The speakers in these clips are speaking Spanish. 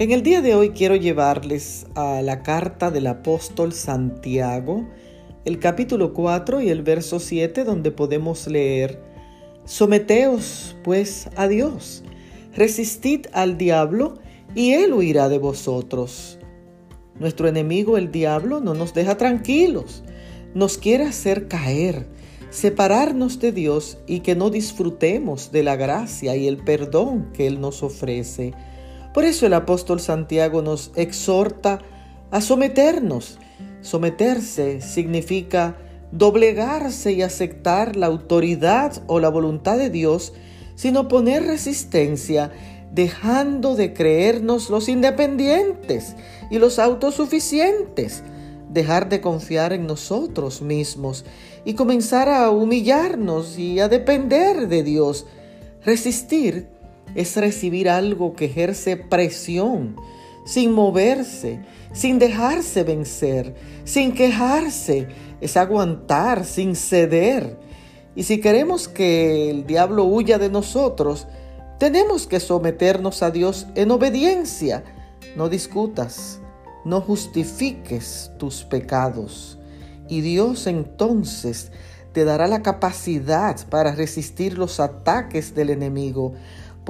En el día de hoy quiero llevarles a la carta del apóstol Santiago, el capítulo 4 y el verso 7, donde podemos leer, Someteos pues a Dios, resistid al diablo y él huirá de vosotros. Nuestro enemigo el diablo no nos deja tranquilos, nos quiere hacer caer, separarnos de Dios y que no disfrutemos de la gracia y el perdón que Él nos ofrece. Por eso el apóstol Santiago nos exhorta a someternos. Someterse significa doblegarse y aceptar la autoridad o la voluntad de Dios, sino poner resistencia, dejando de creernos los independientes y los autosuficientes, dejar de confiar en nosotros mismos y comenzar a humillarnos y a depender de Dios. Resistir es recibir algo que ejerce presión, sin moverse, sin dejarse vencer, sin quejarse, es aguantar, sin ceder. Y si queremos que el diablo huya de nosotros, tenemos que someternos a Dios en obediencia. No discutas, no justifiques tus pecados. Y Dios entonces te dará la capacidad para resistir los ataques del enemigo,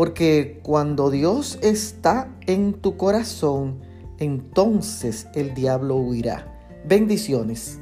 porque cuando Dios está en tu corazón, entonces el diablo huirá. Bendiciones.